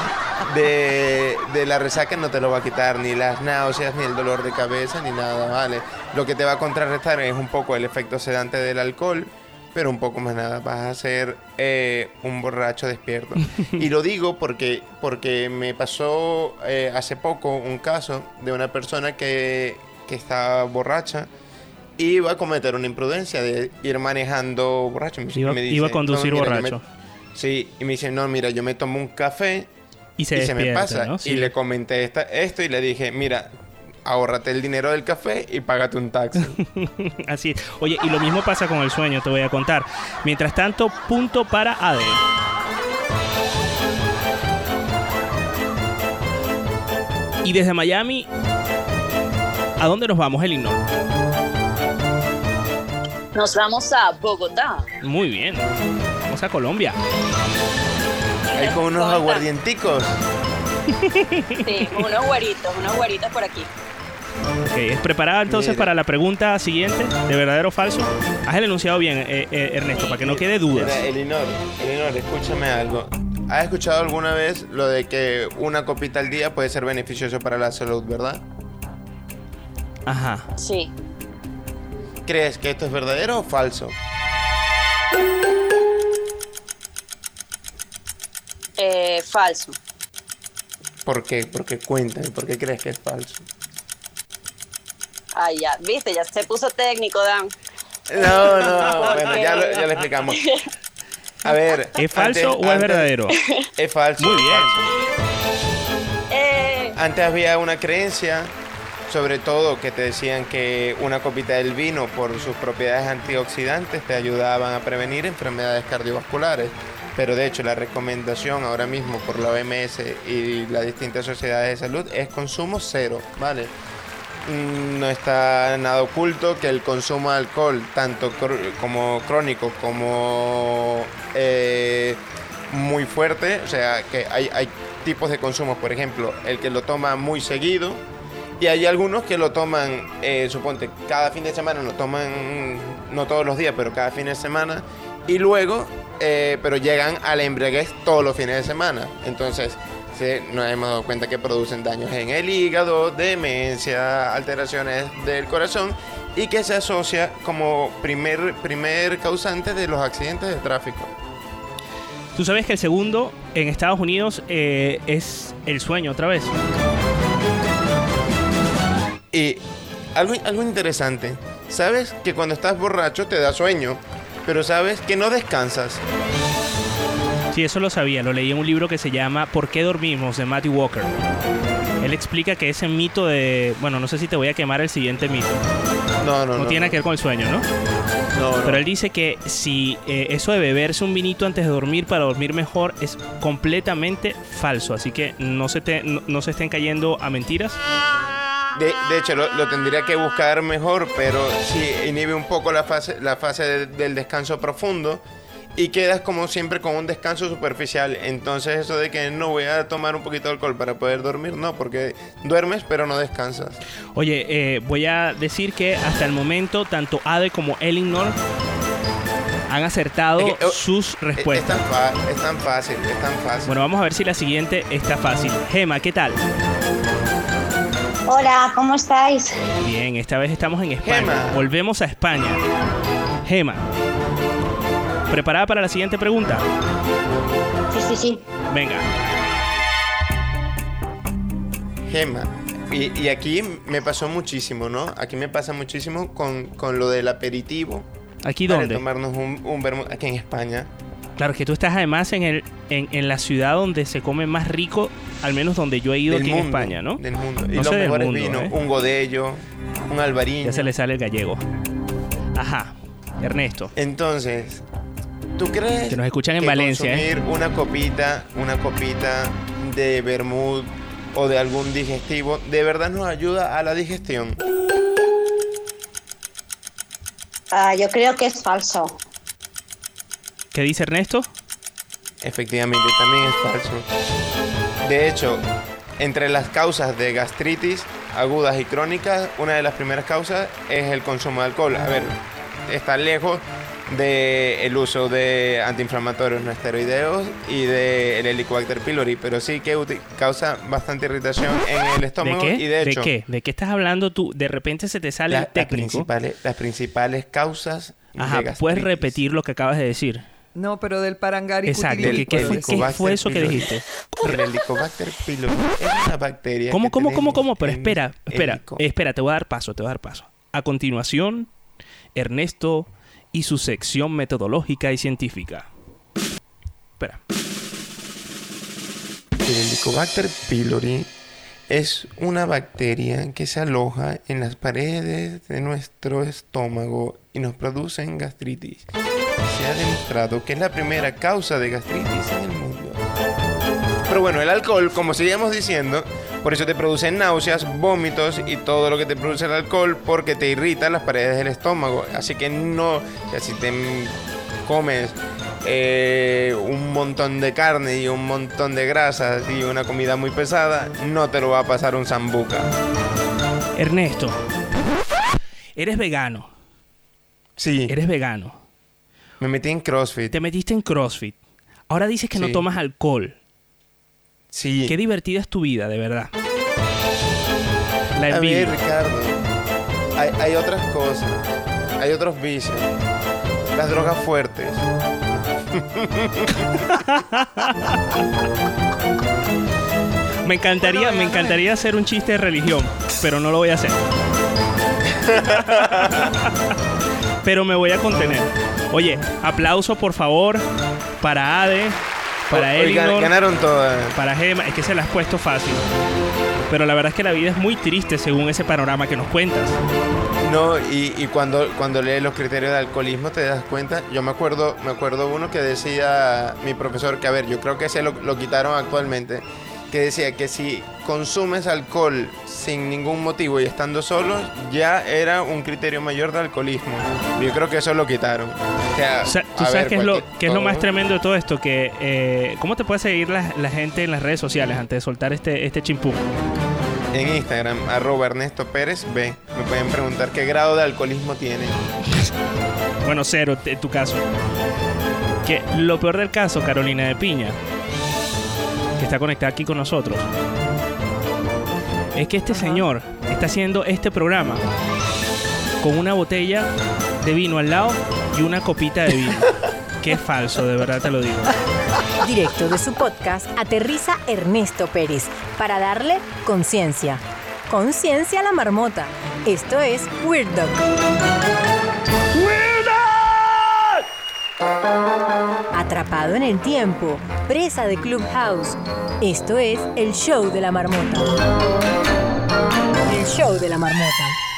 de, de la resaca no te lo va a quitar, ni las náuseas, ni el dolor de cabeza, ni nada, ¿vale? Lo que te va a contrarrestar es un poco el efecto sedante del alcohol, pero un poco más nada, vas a ser eh, un borracho despierto. Y lo digo porque, porque me pasó eh, hace poco un caso de una persona que, que estaba borracha iba a cometer una imprudencia de ir manejando borracho. Me- Iba- me iba a conducir mira, yo me- borracho". sí, y me dice, no, mira, yo me tomo un café Y se y se me pasa. ¿no? Y le comenté esta- esto y le dije, mira, ahórrate el dinero del café y págate un taxi. Así es. Oye, y lo mismo pasa con el sueño, te voy a contar. Mientras tanto, punto para Ade. Y desde Miami, ¿a dónde nos vamos, Elinor? Nos vamos a Bogotá. Muy bien. Vamos a Colombia. Ahí con unos aguardienticos. Sí, unos güeritos, unos güeritos por aquí. Ok, ¿es preparada entonces Mira. para la pregunta siguiente? ¿De verdadero o falso? Haz el enunciado bien, eh, eh, Ernesto, para que no quede dudas. Mira, Elinor, Elinor, escúchame algo. ¿Has escuchado alguna vez lo de que una copita al día puede ser beneficioso para la salud, verdad? Ajá. Sí. ¿Crees que esto es verdadero o falso? Eh, falso. ¿Por qué? Porque cuéntame, ¿por qué crees que es falso? Ay, ya, viste, ya se puso técnico, Dan. No, no, bueno, ya lo, ya lo explicamos. A ver. ¿Es falso o es verdadero? Es falso. Muy es bien. falso. Eh, Antes había una creencia, sobre todo que te decían que una copita del vino, por sus propiedades antioxidantes, te ayudaban a prevenir enfermedades cardiovasculares. Pero de hecho la recomendación ahora mismo por la OMS y las distintas sociedades de salud es consumo cero, ¿vale? Mm, No está nada oculto que el consumo de alcohol, tanto como crónico como eh, muy fuerte, o sea, que hay, hay tipos de consumos, por ejemplo, el que lo toma muy seguido y hay algunos que lo toman, eh, suponte, cada fin de semana, lo toman no todos los días, pero cada fin de semana y luego, eh, pero llegan a la embriaguez todos los fines de semana. Entonces, nos hemos dado cuenta que producen daños en el hígado, demencia, alteraciones del corazón y que se asocia como primer, primer causante de los accidentes de tráfico. Tú sabes que el segundo en Estados Unidos eh, es el sueño otra vez. Y algo, algo interesante, sabes que cuando estás borracho te da sueño, pero sabes que no descansas. Sí, eso lo sabía, lo leí en un libro que se llama ¿Por qué dormimos? de Matthew Walker. Él explica que ese mito de... Bueno, no sé si te voy a quemar el siguiente mito. No, no, No, no. tiene que ver con el sueño, ¿no? No, no. Pero él dice que si eh, eso de beberse un vinito antes de dormir para dormir mejor es completamente falso. Así que no se, te, no, no se estén cayendo a mentiras. De, de hecho, lo, lo tendría que buscar mejor, pero sí inhibe un poco la fase, la fase de- del descanso profundo y quedas como siempre con un descanso superficial. Entonces eso de que no voy a tomar un poquito de alcohol para poder dormir, no, porque duermes pero no descansas. Oye, eh, voy a decir que hasta el momento tanto Ade como Elinor han acertado Es que, oh, sus Es, es respuestas. tan es tan fácil, es tan fácil. Bueno, vamos a ver si la siguiente está fácil. Gema, ¿qué tal? Hola, ¿cómo estáis? Bien, esta vez estamos en España. Gema. Volvemos a España. Gema. ¿Preparada para la siguiente pregunta? Sí, sí, sí. Venga. Gema. Y, y aquí me pasó muchísimo, ¿no? Aquí me pasa muchísimo con, con lo del aperitivo. ¿Aquí para dónde? tomarnos un, un vermut aquí en España. Claro, que tú estás además en, el, en, en la ciudad donde se come más rico, al menos donde yo he ido del aquí mundo, en España, ¿no? Del mundo. Y No los sé del mejores mundo, vinos, ¿eh? un godello, un albariño. Ya se le sale el gallego. Ajá. Ernesto. Entonces, ¿tú crees Que nos escuchan en que Valencia, ¿eh? consumir una copita, una copita de vermut o de algún digestivo, de verdad nos ayuda a la digestión? Ah, yo creo que es falso. ¿Qué dice Ernesto? Efectivamente, también es falso. De hecho, entre las causas de gastritis agudas y crónicas, una de las primeras causas es el consumo de alcohol. A ver, está lejos de el uso de antiinflamatorios no esteroideos y del Helicobacter pylori, pero sí que causa bastante irritación en el ¿De estómago qué? y de hecho qué? ¿De qué estás hablando tú? De repente se te sale la- el las, técnico. principales, las principales causas Ajá, de ¿puedes repetir lo que acabas de decir? No, pero del parangari Exacto, Del ¿qué, qué fue, qué Helicobacter fue eso que dijiste? El Helicobacter pylori es una bacteria ¿Cómo, que cómo, cómo, cómo? Pero espera, espera, helico- espera, te voy a dar paso, te voy a dar paso. A continuación, Ernesto y su sección metodológica y científica. Espera. El Helicobacter pylori es una bacteria que se aloja en las paredes de nuestro estómago y nos produce gastritis. Se ha demostrado que es la primera causa de gastritis en el mundo. Pero bueno, el alcohol, como seguíamos diciendo, por eso te produce náuseas, vómitos y todo lo que te produce el alcohol porque te irrita las paredes del estómago. Así que no, o sea, si te comes eh, un montón de carne y un montón de grasas y una comida muy pesada, no te lo va a pasar un zambuca. Ernesto, eres vegano. Sí. Eres vegano. Me metí en CrossFit. Te metiste en CrossFit. Ahora dices que no tomas alcohol. Sí. Qué divertida es tu vida, de verdad. La A ver, envidia. Ricardo, hay, hay otras cosas, hay otros vicios, las drogas fuertes. Me encantaría, me encantaría hacer un chiste de religión, pero no lo voy a hacer. pero me voy a contener. Oye, aplauso por favor para Ade, para Elinor, ganaron todas. para Gema. Es que se las has puesto fácil. Pero la verdad es que la vida es muy triste según ese panorama que nos cuentas. No, y, y cuando, cuando lees los criterios de alcoholismo te das cuenta. Yo me acuerdo, me acuerdo uno que decía mi profesor, que a ver, yo creo que ese lo, lo quitaron actualmente, que decía que si consumes alcohol sin ningún motivo y estando solo, ya era un criterio mayor de alcoholismo. Yo creo que eso lo quitaron. O sea, O sea, ¿Tú sabes ver, qué es, lo, qué es lo más tremendo de todo esto? Que, eh, ¿Cómo te puede seguir la, la gente en las redes sociales antes de soltar este, este chimpú? En Instagram, arroba Ernesto Pérez B. Me pueden preguntar qué grado de alcoholismo tiene. Bueno, cero en tu caso. Que lo peor del caso, Carolina de Piña, que está conectada aquí con nosotros, es que este señor está haciendo este programa con una botella de vino al lado y una copita de vino. Qué falso, de verdad te lo digo. Directo de su podcast, aterriza Ernesto Pérez para darle conciencia. Conciencia a la marmota. Esto es Weird Dog. Atrapado en el tiempo, presa de Clubhouse. Esto es el show de la marmota. El show de la marmota.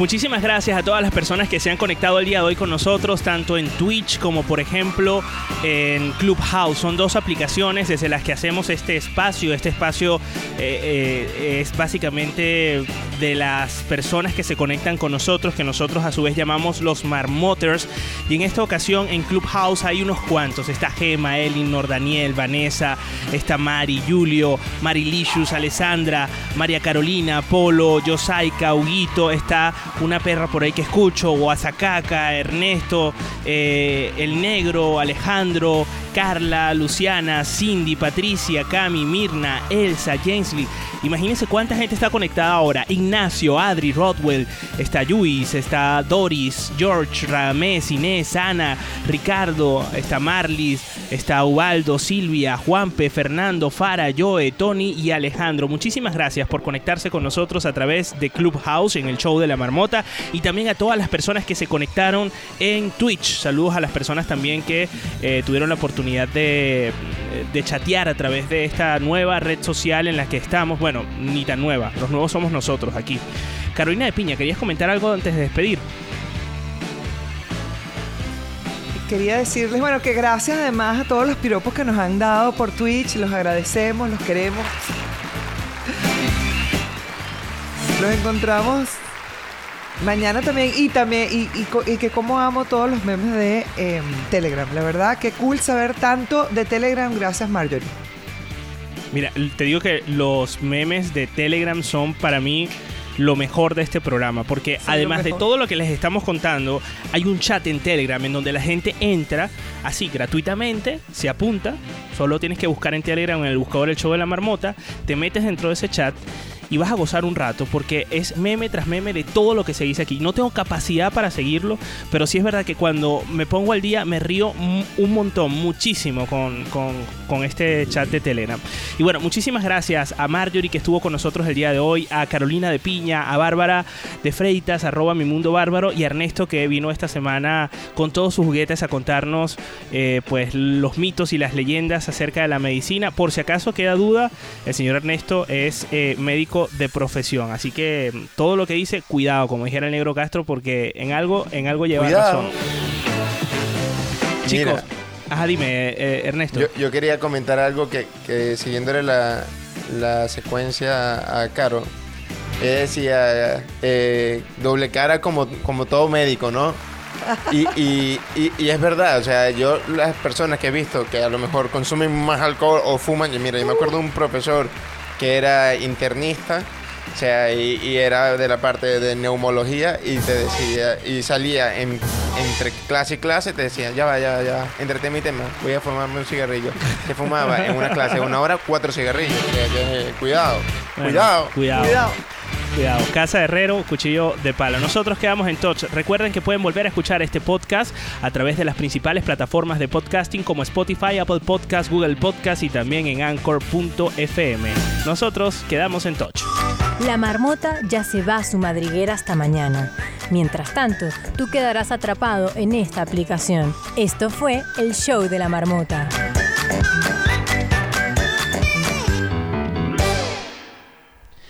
Muchísimas gracias a todas las personas que se han conectado el día de hoy con nosotros, tanto en Twitch como por ejemplo en Clubhouse. Son dos aplicaciones desde las que hacemos este espacio. Este espacio eh, eh, es básicamente de las personas que se conectan con nosotros, que nosotros a su vez llamamos los marmoters. Y en esta ocasión en Clubhouse hay unos cuantos. Está Gema, Elinor, Daniel, Vanessa, está Mari, Julio, Marilicious, Alessandra, María Carolina, Polo, Yosaika, Huguito, está una perra por ahí que escucho, Guasacaca, Ernesto, eh, El Negro, Alejandro, Carla, Luciana, Cindy, Patricia, Cami, Mirna, Elsa, Jamesley. Imagínense cuánta gente está conectada ahora. Ignacio, Adri, Rodwell, está Luis, está Doris, George, Ramés, Inés, Ana, Ricardo, está Marlis, está Ubaldo, Silvia, Juanpe, Fernando, Fara, Joe, Tony y Alejandro. Muchísimas gracias por conectarse con nosotros a través de Clubhouse en el show de la marmota y también a todas las personas que se conectaron en Twitch. Saludos a las personas también que eh, tuvieron la oportunidad de, de chatear a través de esta nueva red social en la que estamos. Bueno, ni tan nueva, los nuevos somos nosotros aquí. Carolina de Piña, ¿querías comentar algo antes de despedir? Quería decirles, bueno, que gracias además a todos los piropos que nos han dado por Twitch, los agradecemos, los queremos. Los encontramos Mañana también, y también, y, y que como amo todos los memes de em, Telegram. La verdad, que cool saber tanto de Telegram. Gracias, Marjorie. Mira, te digo que los memes de Telegram son para mí lo mejor de este programa, porque además de todo lo que les estamos contando, hay un chat en Telegram en donde la gente entra así gratuitamente, se apunta, solo tienes que buscar en Telegram en el buscador el show de la marmota, te metes dentro de ese chat y vas a gozar un rato porque es meme tras meme de todo lo que se dice aquí. No tengo capacidad para seguirlo, pero sí es verdad que cuando me pongo al día me río un montón, muchísimo con, con- este chat de Telegram. Y bueno, muchísimas gracias a Marjorie que estuvo con nosotros el día de hoy, a Carolina de Piña, a Bárbara de Freitas, arroba mi mundo bárbaro y a Ernesto que vino esta semana con todos sus juguetes a contarnos eh, pues los mitos y las leyendas acerca de la medicina. Por si acaso queda duda, el señor Ernesto es eh, médico de profesión, así que todo lo que dice, cuidado, como dijera el negro Castro, porque en algo, en algo lleva Cuidado. razón. Chicos, Mira. ajá, dime, eh, Ernesto. Yo, yo quería comentar algo que, que siguiéndole la, la secuencia a Caro, ella decía eh, doble cara como, como todo médico, ¿no? Y, y- y- y es verdad, o sea, yo las personas que he visto que a lo mejor consumen más alcohol o fuman, yo, mira, yo me acuerdo de un profesor que era internista, o sea, y, y era de la parte de neumología y te decía, y salía en- entre clase y clase, te decía, ya va, ya va, ya va, entretén mi tema, voy a fumarme un cigarrillo. Se fumaba en una clase de una hora cuatro cigarrillos, o sea, que, cuidado, Bueno, cuidado, cuidado. cuidado. Cuidado, Casa Herrero, cuchillo de palo. Nosotros quedamos en touch. Recuerden que pueden volver a escuchar este podcast a través de las principales plataformas de podcasting como Spotify, Apple Podcast, Google Podcast y también en anchor.fm. Nosotros quedamos en touch. La marmota ya se va a su madriguera hasta mañana. Mientras tanto, tú quedarás atrapado en esta aplicación. Esto fue el show de la marmota.